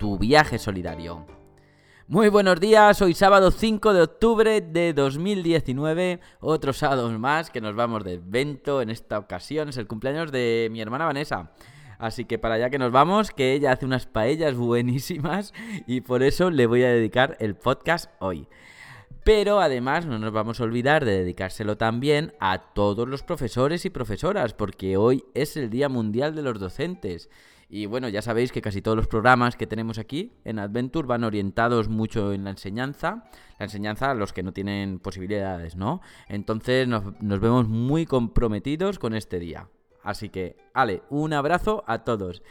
tu viaje solidario. Muy buenos días, hoy sábado 5 de octubre de 2019, otro sábado más que nos vamos de evento, en esta ocasión es el cumpleaños de mi hermana Vanessa. Así que para allá que nos vamos, que ella hace unas paellas buenísimas y por eso le voy a dedicar el podcast hoy. Pero además no nos vamos a olvidar de dedicárselo también a todos los profesores y profesoras, porque hoy es el Día Mundial de los Docentes. Y bueno, ya sabéis que casi todos los programas que tenemos aquí en Adventure van orientados mucho en la enseñanza, la enseñanza a los que no tienen posibilidades, ¿no? Entonces nos, nos vemos muy comprometidos con este día. Así que, Ale, un abrazo a todos.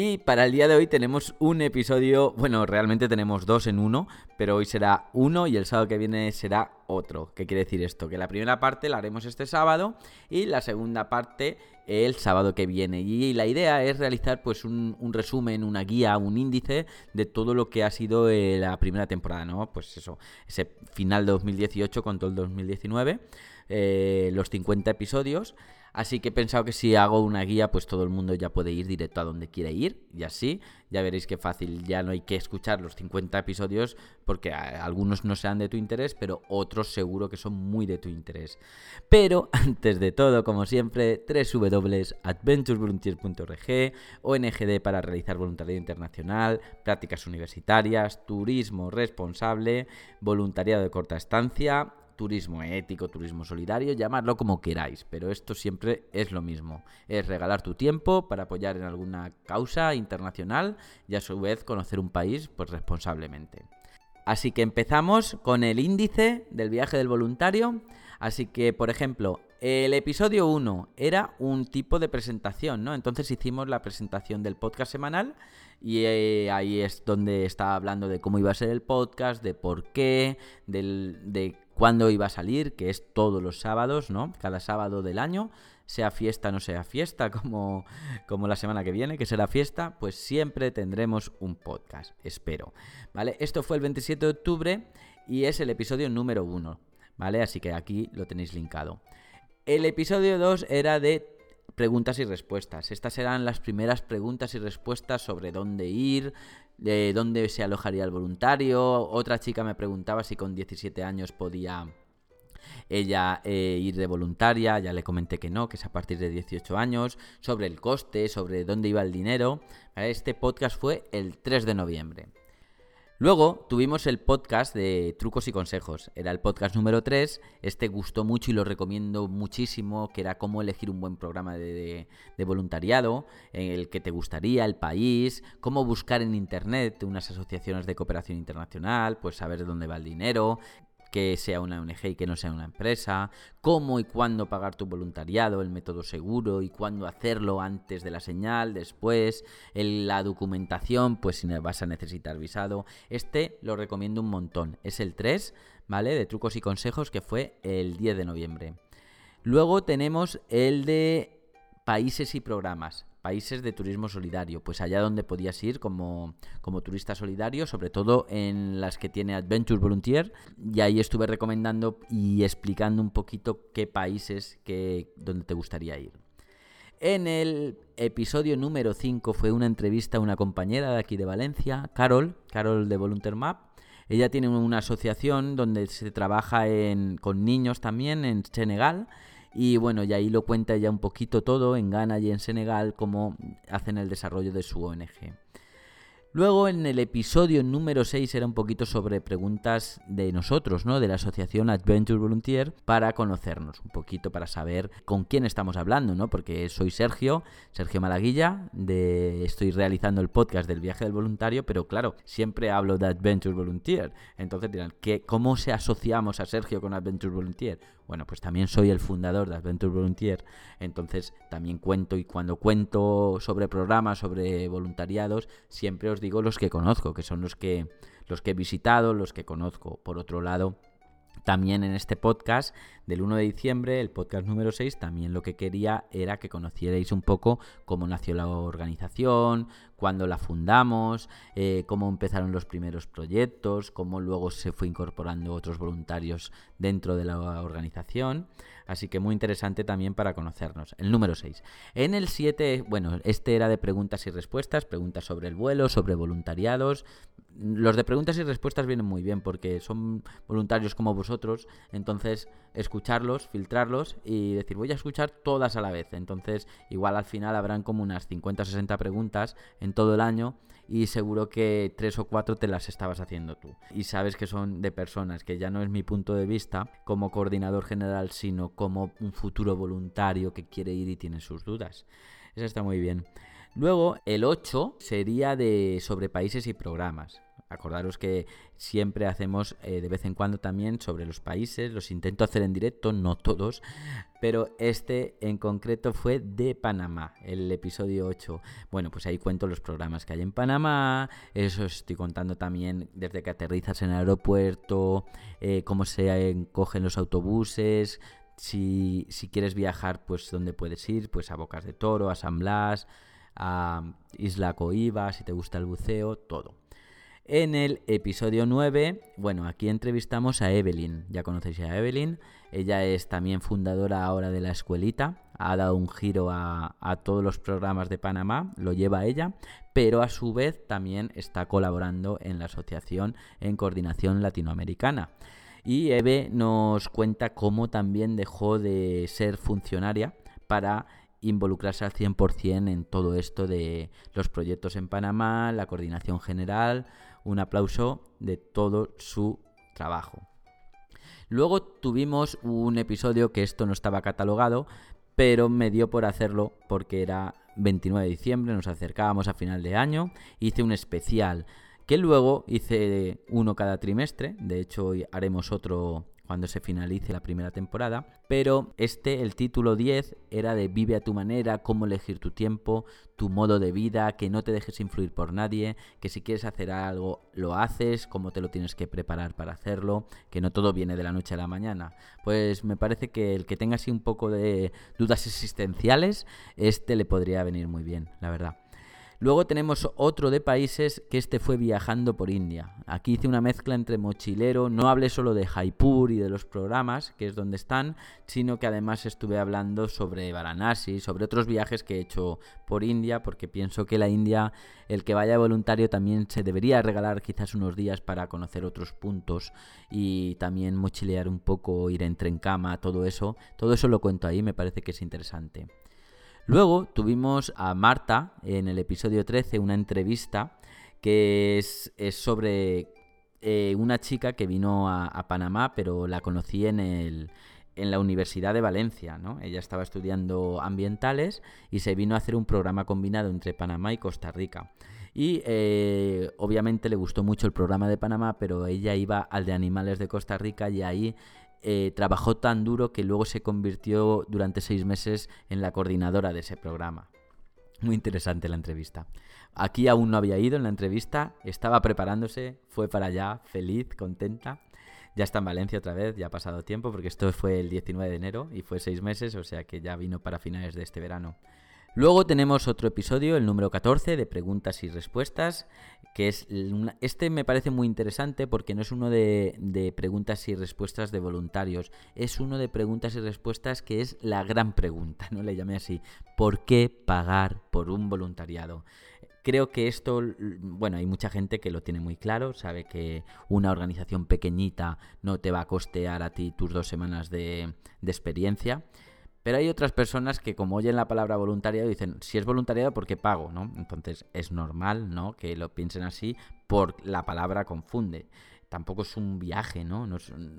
Y para el día de hoy tenemos un episodio, bueno, realmente tenemos dos en uno, pero hoy será uno y el sábado que viene será otro. ¿Qué quiere decir esto? Que la primera parte la haremos este sábado y la segunda parte el sábado que viene. Y la idea es realizar pues un, resumen, una guía, un índice de todo lo que ha sido eh, la primera temporada, ¿no? Pues eso, ese final de 2018 con todo el 2019, eh, los 50 episodios. Así que he pensado que si hago una guía, pues todo el mundo ya puede ir directo a donde quiere ir. Y así, ya veréis qué fácil. Ya no hay que escuchar los 50 episodios porque algunos no sean de tu interés, pero otros seguro que son muy de tu interés. Pero antes de todo, como siempre, www.adventuresvolunteer.org, ONGD para realizar voluntariado internacional, prácticas universitarias, turismo responsable, voluntariado de corta estancia turismo ético, turismo solidario, llamadlo como queráis, pero esto siempre es lo mismo, es regalar tu tiempo para apoyar en alguna causa internacional y a su vez conocer un país pues responsablemente. Así que empezamos con el índice del viaje del voluntario. Así que, por ejemplo, el episodio 1 era un tipo de presentación, ¿no? Entonces hicimos la presentación del podcast semanal y eh, ahí es donde estaba hablando de cómo iba a ser el podcast, de por qué, del, de cuándo iba a salir, que es todos los sábados, ¿no? Cada sábado del año, sea fiesta o no sea fiesta, como, como la semana que viene, que será fiesta, pues siempre tendremos un podcast, espero. ¿Vale? Esto fue el 27 de octubre y es el episodio número 1, ¿vale? Así que aquí lo tenéis linkado. El episodio 2 era de preguntas y respuestas. Estas eran las primeras preguntas y respuestas sobre dónde ir, de dónde se alojaría el voluntario. Otra chica me preguntaba si con 17 años podía ella eh, ir de voluntaria, ya le comenté que no, que es a partir de 18 años, sobre el coste, sobre dónde iba el dinero. Este podcast fue el 3 de noviembre. Luego tuvimos el podcast de trucos y consejos. Era el podcast número 3. Este gustó mucho y lo recomiendo muchísimo, que era cómo elegir un buen programa de, de, voluntariado, en el que te gustaría, el país, cómo buscar en Internet unas asociaciones de cooperación internacional, pues saber de dónde va el dinero, que sea una ONG y que no sea una empresa, cómo y cuándo pagar tu voluntariado, el método seguro y cuándo hacerlo antes de la señal, después, la documentación, pues si vas a necesitar visado. Este lo recomiendo un montón. Es el 3, ¿vale? De trucos y consejos que fue el 10 de noviembre. Luego tenemos el de países y programas países de turismo solidario, pues allá donde podías ir como, como turista solidario, sobre todo en las que tiene Adventure Volunteer, y ahí estuve recomendando y explicando un poquito qué países que, donde te gustaría ir. En el episodio número 5 fue una entrevista a una compañera de aquí de Valencia, Carol, Carol de Volunteer Map. Ella tiene una asociación donde se trabaja con niños también en Senegal y bueno, y ahí lo cuenta ya un poquito todo en Ghana y en Senegal, cómo hacen el desarrollo de su ONG. Luego en el episodio número 6 era un poquito sobre preguntas de nosotros, ¿no? De la asociación Adventure Volunteer para conocernos un poquito, para saber con quién estamos hablando, ¿no? Porque soy Sergio, Sergio Malaguilla, de estoy realizando el podcast del viaje del voluntario, pero claro, siempre hablo de Adventure Volunteer. Entonces dirán, ¿qué, ¿cómo se asociamos a Sergio con Adventure Volunteer? Bueno, pues también soy el fundador de Adventure Volunteer, entonces también cuento y cuando cuento sobre programas, sobre voluntariados, siempre os digo los que conozco, que son los que los que he visitado, los que conozco. Por otro lado, también en este podcast del 1 de diciembre, el podcast número 6, también lo que quería era que conocierais un poco cómo nació la organización, cuándo la fundamos, eh, cómo empezaron los primeros proyectos, cómo luego se fue incorporando otros voluntarios dentro de la organización. Así que muy interesante también para conocernos. El número 6. En el 7, bueno, este era de preguntas y respuestas, preguntas sobre el vuelo, sobre voluntariados, los de preguntas y respuestas vienen muy bien porque son voluntarios como vosotros, entonces escucharlos, filtrarlos y decir voy a escuchar todas a la vez. Entonces igual al final habrán como unas 50 o 60 preguntas en todo el año y seguro que tres o cuatro te las estabas haciendo tú. Y sabes que son de personas, que ya no es mi punto de vista como coordinador general, sino como un futuro voluntario que quiere ir y tiene sus dudas. Eso está muy bien. Luego, el 8 sería de sobre países y programas. Acordaros que siempre hacemos eh, de vez en cuando también sobre los países, los intento hacer en directo, no todos, pero este en concreto fue de Panamá, el episodio 8. Bueno, pues ahí cuento los programas que hay en Panamá, eso estoy contando también desde que aterrizas en el aeropuerto, eh, cómo se cogen los autobuses, si, si, quieres viajar, pues dónde puedes ir, pues a Bocas de Toro, a San Blas, a Isla Coiba, si te gusta el buceo, todo. En el episodio 9, bueno, aquí entrevistamos a Evelyn. Ya conocéis a Evelyn. Ella es también fundadora ahora de la escuelita. Ha dado un giro a, todos los programas de Panamá, lo lleva ella, pero a su vez también está colaborando en la asociación en coordinación latinoamericana. Y Eve nos cuenta cómo también dejó de ser funcionaria para involucrarse al 100% en todo esto de los proyectos en Panamá, la coordinación general, un aplauso de todo su trabajo. Luego tuvimos un episodio que esto no estaba catalogado, pero me dio por hacerlo porque era 29 de diciembre, nos acercábamos a final de año, hice un especial que luego hice uno cada trimestre, de hecho hoy haremos otro cuando se finalice la primera temporada. Pero este, el título 10, era de Vive a tu manera, cómo elegir tu tiempo, tu modo de vida, que no te dejes influir por nadie, que si quieres hacer algo lo haces, cómo te lo tienes que preparar para hacerlo, que no todo viene de la noche a la mañana. Pues me parece que el que tenga así un poco de dudas existenciales, este le podría venir muy bien, la verdad. Luego tenemos otro de países que este fue viajando por India. Aquí hice una mezcla entre mochilero, no hablé solo de Jaipur y de los programas, que es donde están, sino que además estuve hablando sobre Varanasi, sobre otros viajes que he hecho por India, porque pienso que la India, el que vaya voluntario también se debería regalar quizás unos días para conocer otros puntos y también mochilear un poco, ir en cama, todo eso. Todo eso lo cuento ahí, me parece que es interesante. Luego tuvimos a Marta en el episodio 13, una entrevista que es, sobre eh, una chica que vino a, Panamá, pero la conocí en, el, en la Universidad de Valencia. ¿no? Ella estaba estudiando ambientales y se vino a hacer un programa combinado entre Panamá y Costa Rica. Y eh, obviamente le gustó mucho el programa de Panamá, pero ella iba al de animales de Costa Rica y ahí eh, trabajó tan duro que luego se convirtió durante seis meses en la coordinadora de ese programa. Muy interesante la entrevista. Aquí aún no había ido en la entrevista, estaba preparándose, fue para allá, feliz, contenta. Ya está en Valencia otra vez, ya ha pasado tiempo, porque esto fue el 19 de enero y fue seis meses, o sea que ya vino para finales de este verano. Luego tenemos otro episodio, el número 14, de preguntas y respuestas, que es este me parece muy interesante porque no es uno de, preguntas y respuestas de voluntarios, es uno de preguntas y respuestas que es la gran pregunta, no le llamé así, ¿por qué pagar por un voluntariado? Creo que esto, bueno, hay mucha gente que lo tiene muy claro, sabe que una organización pequeñita no te va a costear a ti tus dos semanas de, de experiencia. Pero hay otras personas que como oyen la palabra voluntariado dicen, si es voluntariado, ¿por qué pago? ¿no? Entonces es normal ¿no? que lo piensen así por la palabra confunde. Tampoco es un viaje, ¿no?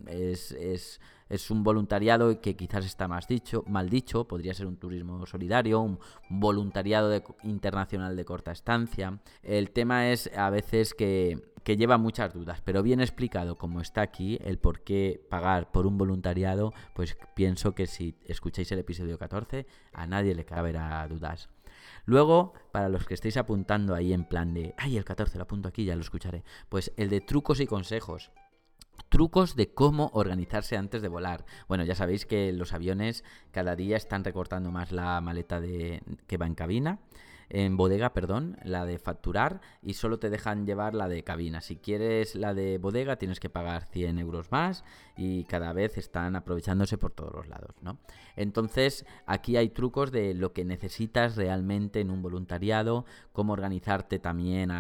es, es, es, un voluntariado que quizás está más dicho, mal dicho, podría ser un turismo solidario, un voluntariado internacional de corta estancia. El tema es a veces que, que lleva muchas dudas, pero bien explicado como está aquí, el por qué pagar por un voluntariado, pues pienso que si escucháis el episodio 14, a nadie le caberá dudas. Luego, para los que estéis apuntando ahí en plan de, ay, el 14 lo apunto aquí, ya lo escucharé, pues el de trucos y consejos. Trucos de cómo organizarse antes de volar. Bueno, ya sabéis que los aviones cada día están recortando más la maleta que va en cabina en bodega, perdón, la de facturar y solo te dejan llevar la de cabina. Si quieres la de bodega tienes que pagar 100 euros más y cada vez están aprovechándose por todos los lados, ¿no? Entonces aquí hay trucos de lo que necesitas realmente en un voluntariado, cómo organizarte también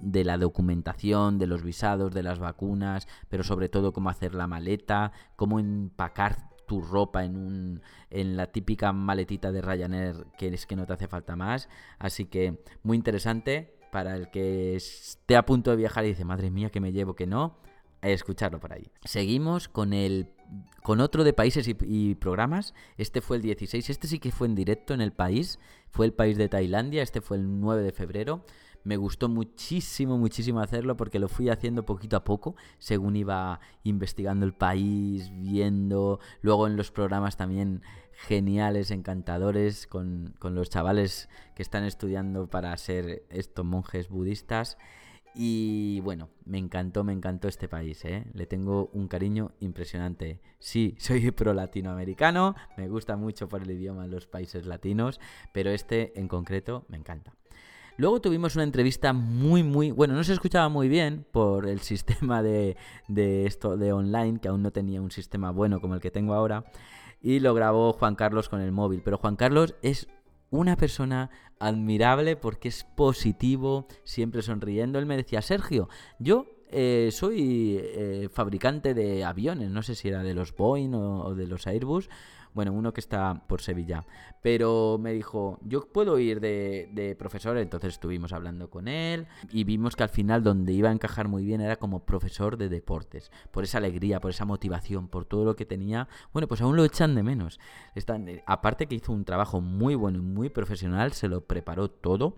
de la documentación, de los visados, de las vacunas, pero sobre todo cómo hacer la maleta, cómo empacar tu ropa en, un, en la típica maletita de Ryanair que es que no te hace falta más. Así que muy interesante para el que esté a punto de viajar y dice, madre mía, que me llevo, que no, escucharlo por ahí. Seguimos con el con otro de países y, y, programas. Este fue el 16, este sí que fue en directo en el país, fue el país de Tailandia, este fue el 9 de febrero. Me gustó muchísimo, muchísimo hacerlo porque lo fui haciendo poquito a poco, según iba investigando el país, viendo, luego en los programas también geniales, encantadores, con, los chavales que están estudiando para ser estos monjes budistas. Y bueno, me encantó, me encantó este país, ¿eh? Le tengo un cariño impresionante. Sí, soy pro latinoamericano, me gusta mucho por el idioma de los países latinos, pero este en concreto me encanta. Luego tuvimos una entrevista muy, muy. Bueno, no se escuchaba muy bien por el sistema de, de esto de online, que aún no tenía un sistema bueno como el que tengo ahora. Y lo grabó Juan Carlos con el móvil. Pero Juan Carlos es una persona admirable porque es positivo, siempre sonriendo. Él me decía, Sergio, yo eh, soy eh, fabricante de aviones, no sé si era de los Boeing o, de los Airbus, bueno, uno que está por Sevilla. Pero me dijo, yo puedo ir de, profesor, entonces estuvimos hablando con él y vimos que al final donde iba a encajar muy bien era como profesor de deportes, por esa alegría, por esa motivación, por todo lo que tenía. Bueno, pues aún lo echan de menos. Están, eh, aparte que hizo un trabajo muy bueno y muy profesional, se lo preparó todo.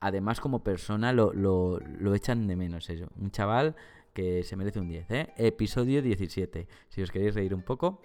Además, como persona lo, lo, lo echan de menos eso. Un chaval que se merece un 10, ¿eh? Episodio 17. Si os queréis reír un poco,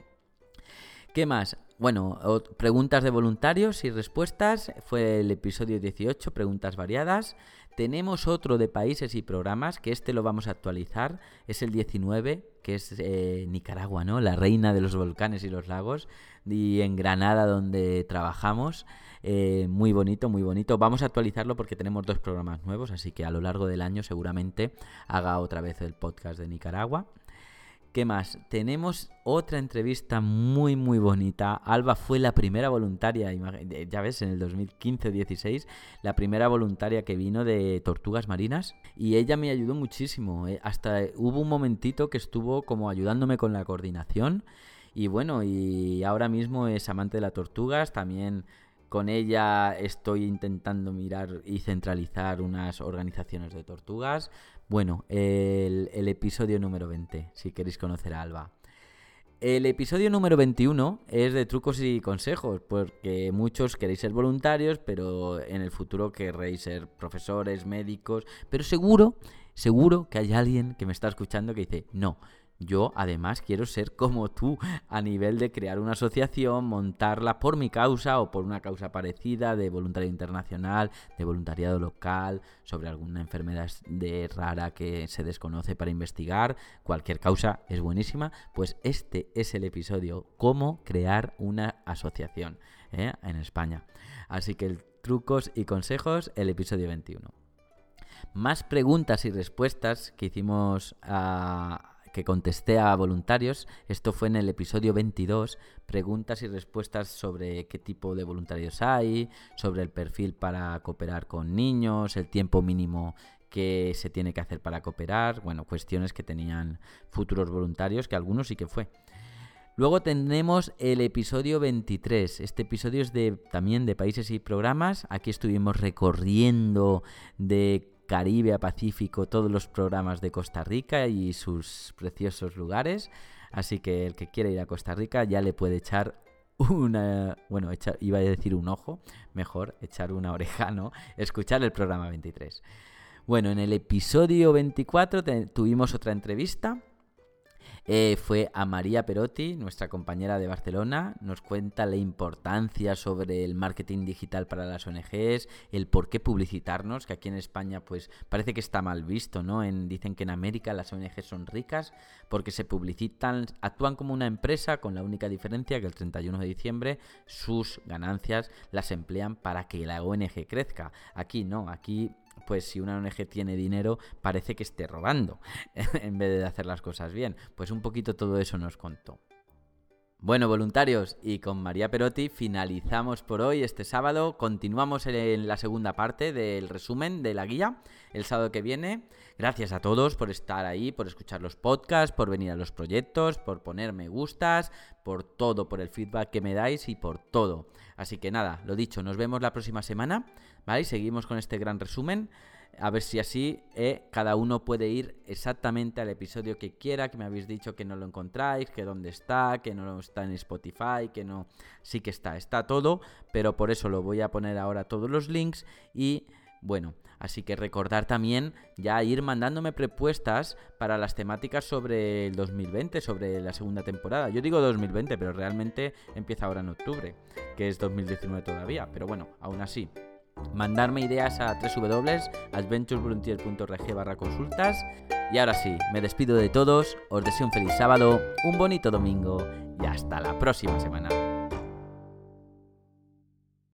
¿Qué más? Bueno, preguntas de voluntarios y respuestas. Fue el episodio 18, preguntas variadas. Tenemos otro de países y programas, que este lo vamos a actualizar. Es el 19, que es eh, Nicaragua, ¿no? La reina de los volcanes y los lagos. Y en Granada, donde trabajamos. Eh, muy bonito, muy bonito. Vamos a actualizarlo porque tenemos dos programas nuevos, así que a lo largo del año seguramente haga otra vez el podcast de Nicaragua. ¿Qué más? Tenemos otra entrevista muy muy bonita. Alba fue la primera voluntaria, ya ves, en el 2015-16, la primera voluntaria que vino de Tortugas Marinas y ella me ayudó muchísimo. Eh. Hasta hubo un momentito que estuvo como ayudándome con la coordinación y bueno, y ahora mismo es amante de las tortugas, también con ella estoy intentando mirar y centralizar unas organizaciones de tortugas. Bueno, el, episodio número 20, si queréis conocer a Alba. El episodio número 21 es de trucos y consejos, porque muchos queréis ser voluntarios, pero en el futuro querréis ser profesores, médicos, pero seguro, seguro que hay alguien que me está escuchando que dice, no, yo además quiero ser como tú a nivel de crear una asociación, montarla por mi causa o por una causa parecida de voluntariado internacional, de voluntariado local, sobre alguna enfermedad rara que se desconoce para investigar. Cualquier causa es buenísima. Pues este es el episodio, cómo crear una asociación ¿eh? en España. Así que trucos y consejos, el episodio 21. Más preguntas y respuestas que hicimos a que contesté a voluntarios. Esto fue en el episodio 22, preguntas y respuestas sobre qué tipo de voluntarios hay, sobre el perfil para cooperar con niños, el tiempo mínimo que se tiene que hacer para cooperar, bueno, cuestiones que tenían futuros voluntarios, que algunos sí que fue. Luego tenemos el episodio 23. Este episodio es de también de países y programas. Aquí estuvimos recorriendo de Caribe a Pacífico, todos los programas de Costa Rica y sus preciosos lugares. Así que el que quiera ir a Costa Rica ya le puede echar una, bueno, iba a decir un ojo, mejor echar una oreja, ¿no? Escuchar el programa 23. Bueno, en el episodio 24 tuvimos otra entrevista eh, fue a María Perotti, nuestra compañera de Barcelona. Nos cuenta la importancia sobre el marketing digital para las ONGs, el por qué publicitarnos, que aquí en España pues parece que está mal visto, ¿no? En, dicen que en América las ONGs son ricas porque se publicitan, actúan como una empresa con la única diferencia que el 31 de diciembre sus ganancias las emplean para que la ONG crezca. Aquí no, aquí pues si una ONG tiene dinero, parece que esté robando, en vez de hacer las cosas bien. Pues un poquito todo eso nos contó. Bueno, voluntarios, y con María Perotti finalizamos por hoy este sábado. Continuamos en la segunda parte del resumen de la guía el sábado que viene. Gracias a todos por estar ahí, por escuchar los podcasts, por venir a los proyectos, por poner me gustas, por todo, por el feedback que me dais y por todo. Así que nada, lo dicho, nos vemos la próxima semana, ¿vale? seguimos con este gran resumen a ver si así eh, cada uno puede ir exactamente al episodio que quiera, que me habéis dicho que no lo encontráis, que dónde está, que no está en Spotify, que no, sí que está, está todo, pero por eso lo voy a poner ahora todos los links y bueno, así que recordar también ya ir mandándome propuestas para las temáticas sobre el 2020, sobre la segunda temporada. Yo digo 2020, pero realmente empieza ahora en octubre, que es 2019 todavía, pero bueno, aún así mandarme ideas a www.adventurevolunteer.org barra consultas. Y ahora sí, me despido de todos, os deseo un feliz sábado, un bonito domingo y hasta la próxima semana.